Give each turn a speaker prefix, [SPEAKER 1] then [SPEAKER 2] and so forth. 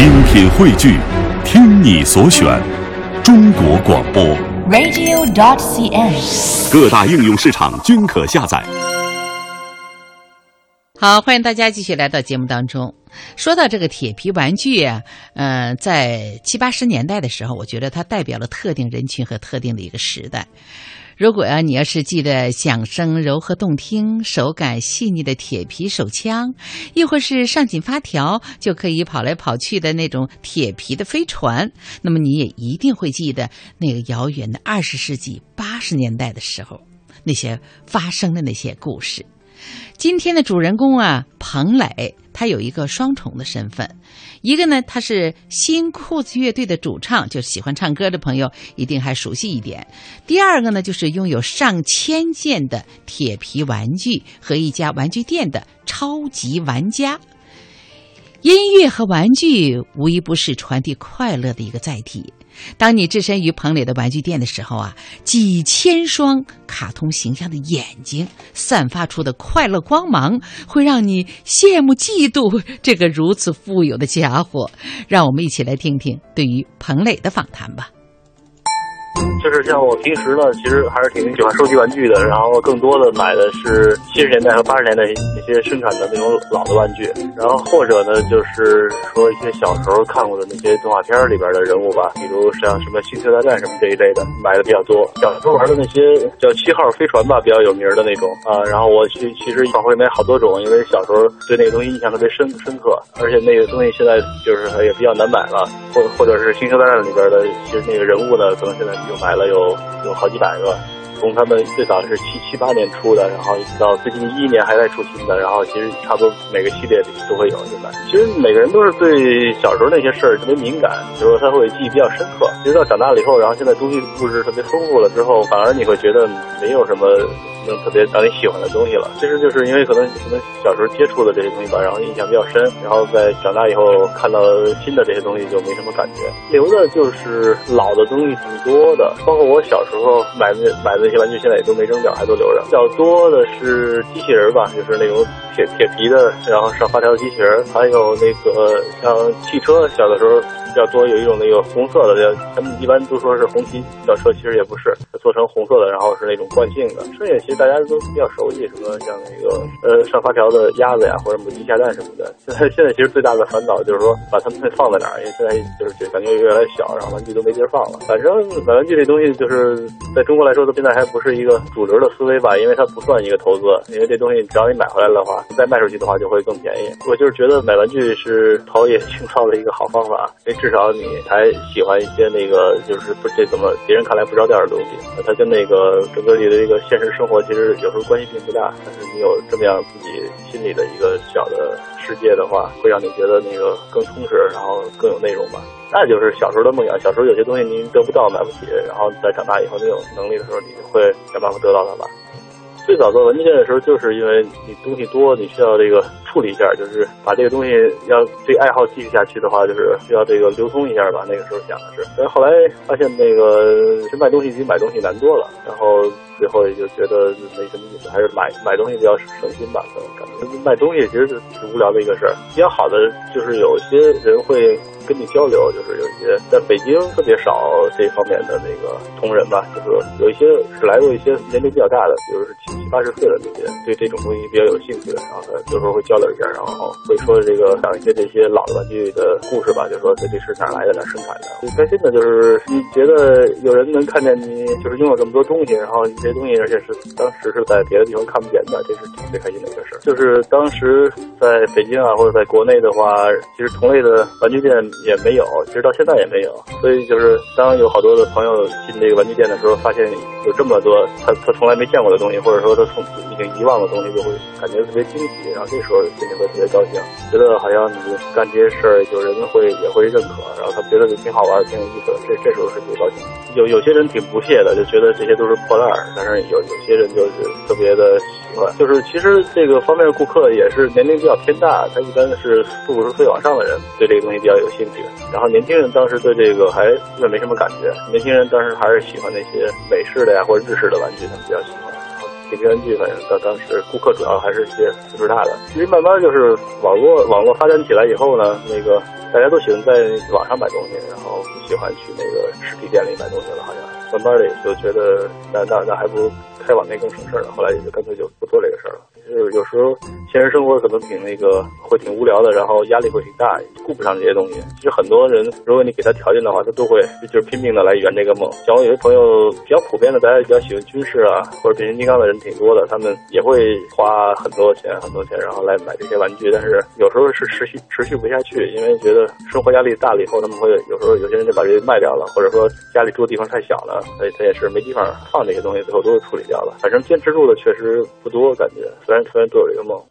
[SPEAKER 1] 精品汇聚，听你所选，中国广播。
[SPEAKER 2] radio.dot.cn，。
[SPEAKER 1] 各大应用市场均可下载。
[SPEAKER 3] 好，欢迎大家继续来到节目当中。说到这个铁皮玩具啊，呃，在七八十年代的时候，我觉得它代表了特定人群和特定的一个时代。如果啊，你要是记得响声柔和动听、手感细腻的铁皮手枪，亦或是上紧发条就可以跑来跑去的那种铁皮的飞船，那么你也一定会记得那个遥远的二十世纪八十年代的时候，那些发生的那些故事。今天的主人公啊，彭磊，他有一个双重的身份，一个呢，他是新裤子乐队的主唱，就喜欢唱歌的朋友一定还熟悉一点；第二个呢，就是拥有上千件的铁皮玩具和一家玩具店的超级玩家。音乐和玩具无一不是传递快乐的一个载体。当你置身于彭磊的玩具店的时候啊，几千双卡通形象的眼睛散发出的快乐光芒，会让你羡慕嫉妒这个如此富有的家伙。让我们一起来听听对于彭磊的访谈吧。
[SPEAKER 4] 就是像我平时呢，其实还是挺喜欢收集玩具的，然后更多的买的是七十年代和八十年代那些生产的那种老的玩具，然后或者呢，就是说一些小时候看过的那些动画片里边的人物吧，比如像什么《星球大战》什么这一类的，买的比较多。小时候玩的那些叫七号飞船吧，比较有名的那种啊，然后我其其实会买好多种，因为小时候对那个东西印象特别深深刻，而且那个东西现在就是也比较难买了，或或者是《星球大战》里边的其实那个人物呢，可能现在就买买了有有好几百个。从他们最早是七七八年出的，然后一直到最近一一年还在出新的，然后其实差不多每个系列里都会有现在。其实每个人都是对小时候那些事儿特别敏感，就是说他会记忆比较深刻。其实到长大了以后，然后现在东西物质特别丰富了之后，反而你会觉得没有什么能特别让你喜欢的东西了。其实就是因为可能可能小时候接触的这些东西吧，然后印象比较深，然后在长大以后看到新的这些东西就没什么感觉。留的就是老的东西挺多的，包括我小时候买的买的。那些玩具现在也都没扔掉，还都留着。比较多的是机器人吧，就是那种铁铁皮的，然后上发条机器人，还有那个像汽车，小的时候比较多，有一种那个红色的，他们一般都说是红旗轿车，其实也不是，做成红色的，然后是那种惯性的。剩下其实大家都比较熟悉，什么像那个呃上发条的鸭子呀，或者母鸡下蛋什么的。现在现在其实最大的烦恼就是说把它们放在哪儿，因为现在就是感觉越来越小，然后玩具都没地儿放了。反正买玩具这东西就是在中国来说，到现在还。不是一个主流的思维吧，因为它不算一个投资，因为这东西只要你买回来的话，再卖出去的话就会更便宜。我就是觉得买玩具是陶冶情操的一个好方法，因为至少你还喜欢一些那个就是不这怎么别人看来不着调的东西，它跟那个整个里的一个现实生活其实有时候关系并不大，但是你有这么样自己心里的一个小的世界的话，会让你觉得那个更充实，然后更有内容吧。那就是小时候的梦想。小时候有些东西您得不到、买不起，然后在长大以后你有能力的时候，你会想办法得到它吧。最早做文件的时候，就是因为你东西多，你需要这个处理一下，就是把这个东西要这爱好继续下去的话，就是需要这个流通一下吧。那个时候想的是，但是后来发现那个其实卖东西比买东西难多了，然后最后也就觉得没什么意思，还是买买东西比较省心吧。可能感觉卖东西其实是挺无聊的一个事儿。比较好的就是有些人会跟你交流，就是有一些在北京特别少这方面的那个同仁吧，就是有一些是来过一些年龄比较大的，比如是八十岁了这些，对这种东西比较有兴趣的，然后他有时候会交流一下，然后会说这个讲一些这些老的玩具的故事吧，就说这这是哪来的，哪生产的。最开心的就是你觉得有人能看见你就是拥有这么多东西，然后这些东西而且是当时是在别的地方看不见的，这是最开心的一个事儿。就是当时在北京啊或者在国内的话，其实同类的玩具店也没有，其实到现在也没有。所以就是当有好多的朋友进这个玩具店的时候，发现有这么多他他从来没见过的东西，或者说他从已经遗忘的东西，就会感觉特别惊喜。然后这时候心里会特别高兴，觉得好像你干这些事儿，有人会也会认可，然后他觉得挺好玩、挺有意思的。这这时候是最高兴。有有些人挺不屑的，就觉得这些都是破烂儿，但是有有些人就是特别的喜欢。就是其实这个方面的顾客也是年龄比较偏大，他一般是四五十岁往上的人对这个东西比较有兴趣。然后年轻人当时对这个还基本没什么感觉，年轻人当时还是喜欢那些美式的呀或者日式的玩具，他们比较喜欢。电视剧，反正当当时顾客主要还是一些岁数大的。其实慢慢就是网络网络发展起来以后呢，那个大家都喜欢在网上买东西，然后不喜欢去那个实体店里买东西了，好像慢慢的也就觉得那那那还不如开网店更省事儿了。后来也就干脆就不做这个事儿了。就是有时候现实生活可能挺那个，会挺无聊的，然后压力会挺大，顾不上这些东西。其实很多人，如果你给他条件的话，他都会就是拼命的来圆这个梦。像我有些朋友比较普遍的，大家比较喜欢军事啊或者变形金刚的人挺多的，他们也会花很多钱很多钱，然后来买这些玩具。但是有时候是持续持续不下去，因为觉得生活压力大了以后，他们会有时候有些人就把这些卖掉了，或者说家里住的地方太小了，所以他也是没地方放这些东西，最后都是处理掉了。反正坚持住的确实不多，感觉虽然。突然都有一个梦。